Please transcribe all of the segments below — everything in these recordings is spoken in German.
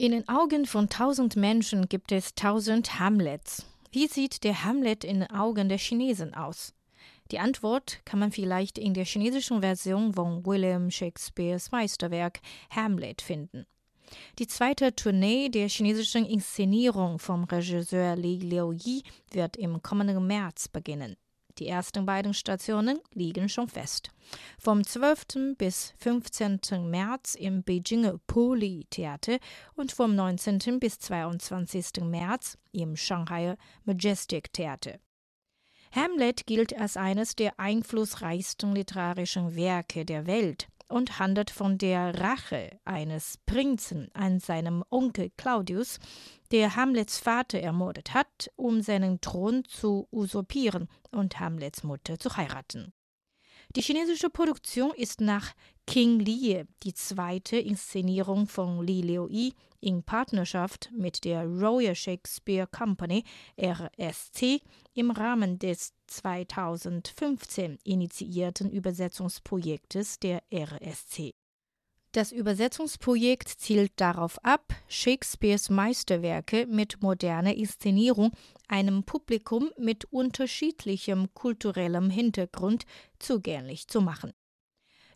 In den Augen von tausend Menschen gibt es tausend Hamlets. Wie sieht der Hamlet in den Augen der Chinesen aus? Die Antwort kann man vielleicht in der chinesischen Version von William Shakespeares Meisterwerk Hamlet finden. Die zweite Tournee der chinesischen Inszenierung vom Regisseur Li Liuyi wird im kommenden März beginnen. Die ersten beiden Stationen liegen schon fest. Vom 12. bis 15. März im Beijinger Poli Theater und vom 19. bis 22. März im Shanghai Majestic Theater. Hamlet gilt als eines der einflussreichsten literarischen Werke der Welt und handelt von der Rache eines Prinzen an seinem Onkel Claudius, der Hamlets Vater ermordet hat, um seinen Thron zu usurpieren und Hamlets Mutter zu heiraten. Die chinesische Produktion ist nach King Lie die zweite Inszenierung von Li Liuyi in Partnerschaft mit der Royal Shakespeare Company RSC im Rahmen des 2015 initiierten Übersetzungsprojektes der RSC. Das Übersetzungsprojekt zielt darauf ab, Shakespeares Meisterwerke mit moderner Inszenierung einem Publikum mit unterschiedlichem kulturellem Hintergrund zugänglich zu machen.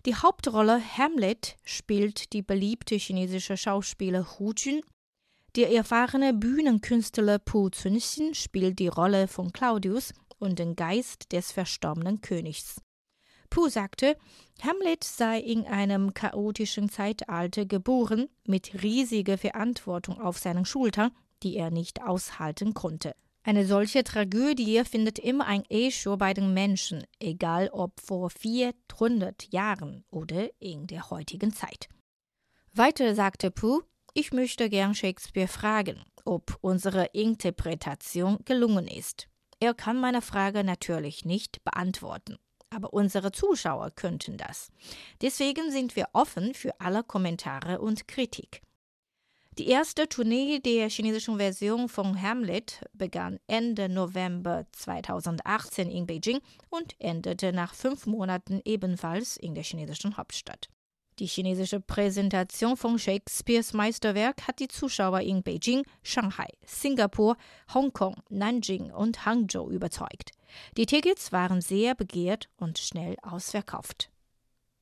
Die Hauptrolle Hamlet spielt die beliebte chinesische Schauspieler Hu Jun. Der erfahrene Bühnenkünstler Pu Cunxin spielt die Rolle von Claudius und den Geist des verstorbenen Königs. Pu sagte, Hamlet sei in einem chaotischen Zeitalter geboren, mit riesiger Verantwortung auf seinen Schultern, die er nicht aushalten konnte. Eine solche Tragödie findet immer ein Echo bei den Menschen, egal ob vor 400 Jahren oder in der heutigen Zeit. Weiter sagte Pu, ich möchte gern Shakespeare fragen, ob unsere Interpretation gelungen ist. Er kann meine Frage natürlich nicht beantworten aber unsere Zuschauer könnten das. Deswegen sind wir offen für alle Kommentare und Kritik. Die erste Tournee der chinesischen Version von Hamlet begann Ende November 2018 in Beijing und endete nach fünf Monaten ebenfalls in der chinesischen Hauptstadt. Die chinesische Präsentation von Shakespeares Meisterwerk hat die Zuschauer in Beijing, Shanghai, Singapur, Hongkong, Nanjing und Hangzhou überzeugt. Die Tickets waren sehr begehrt und schnell ausverkauft.